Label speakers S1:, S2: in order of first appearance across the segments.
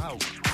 S1: everyone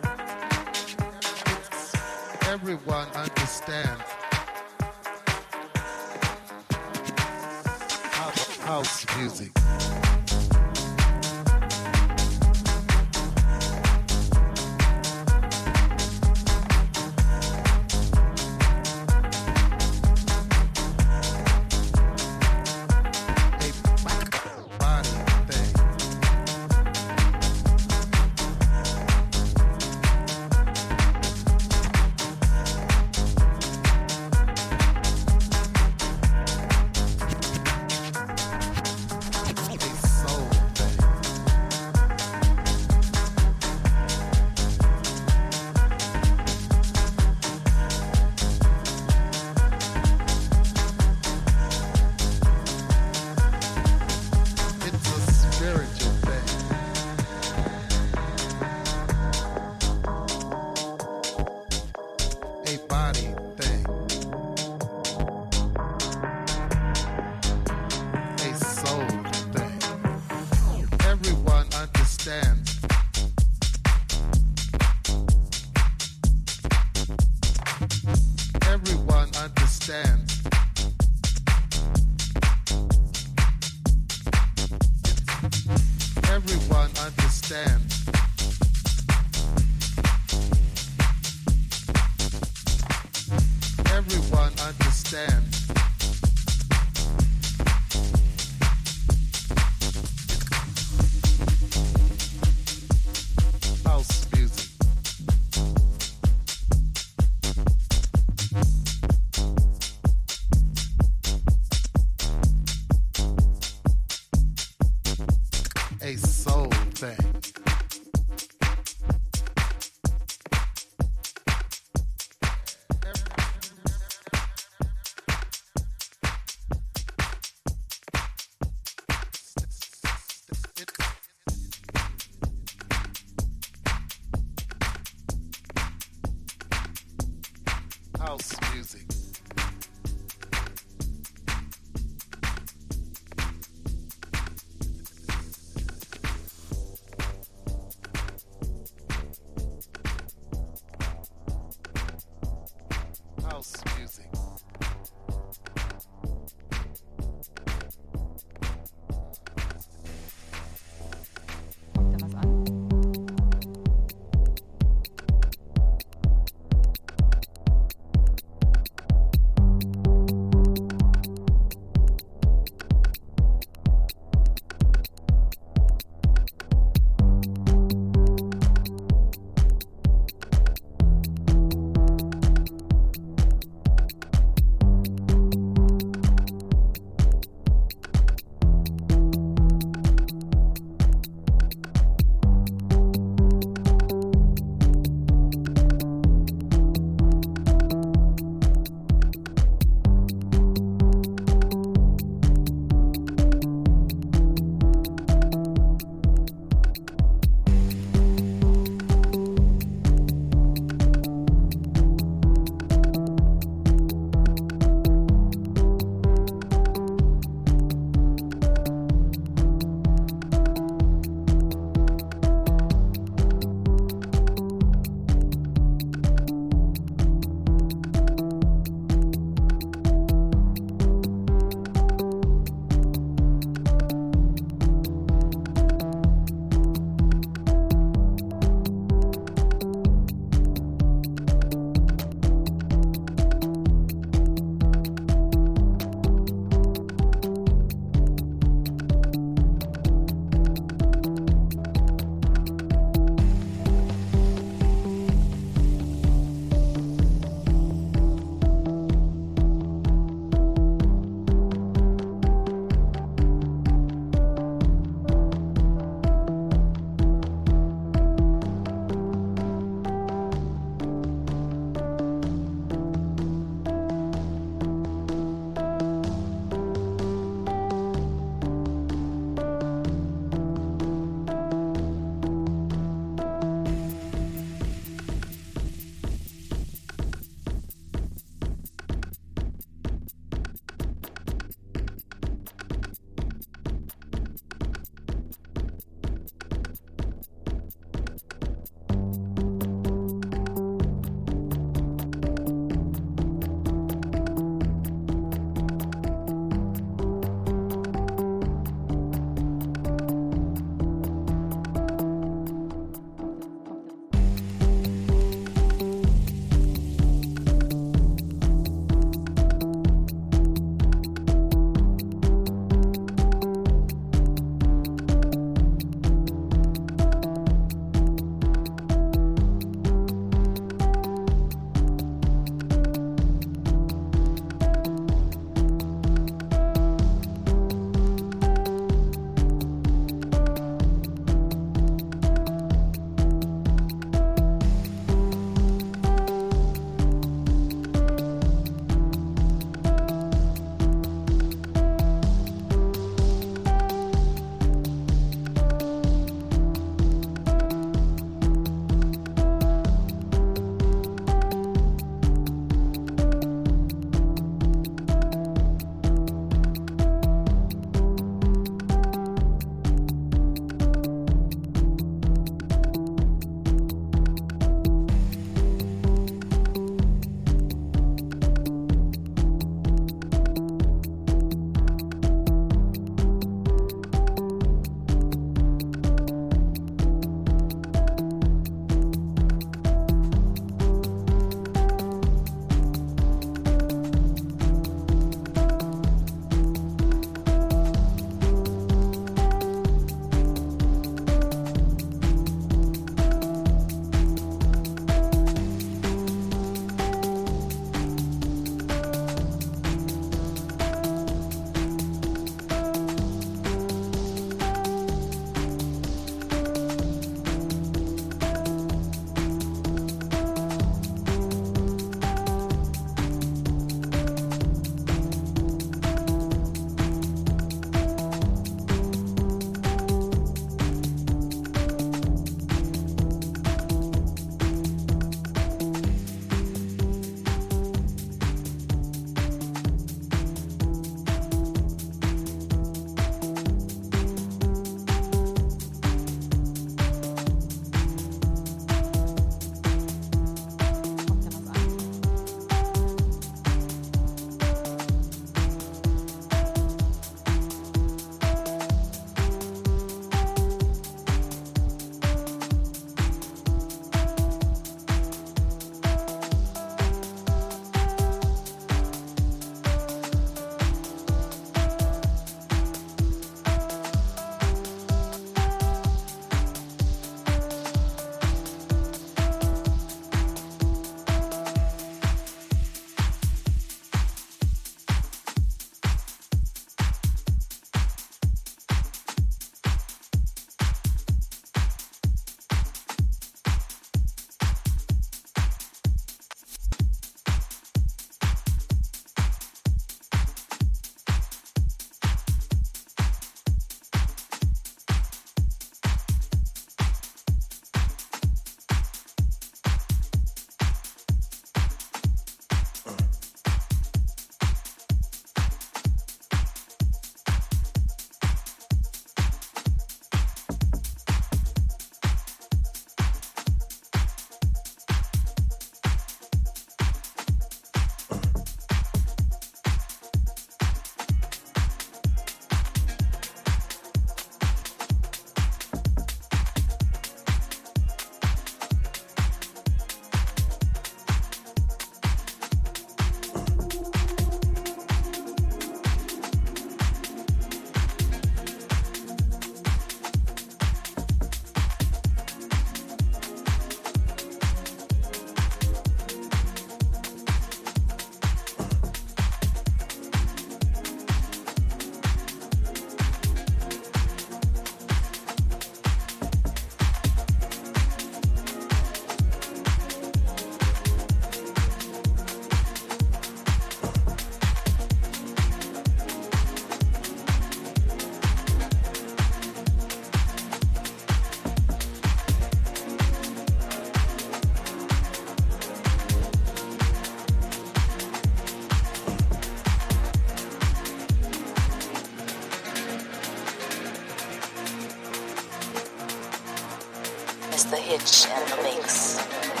S2: the hitch and the mix.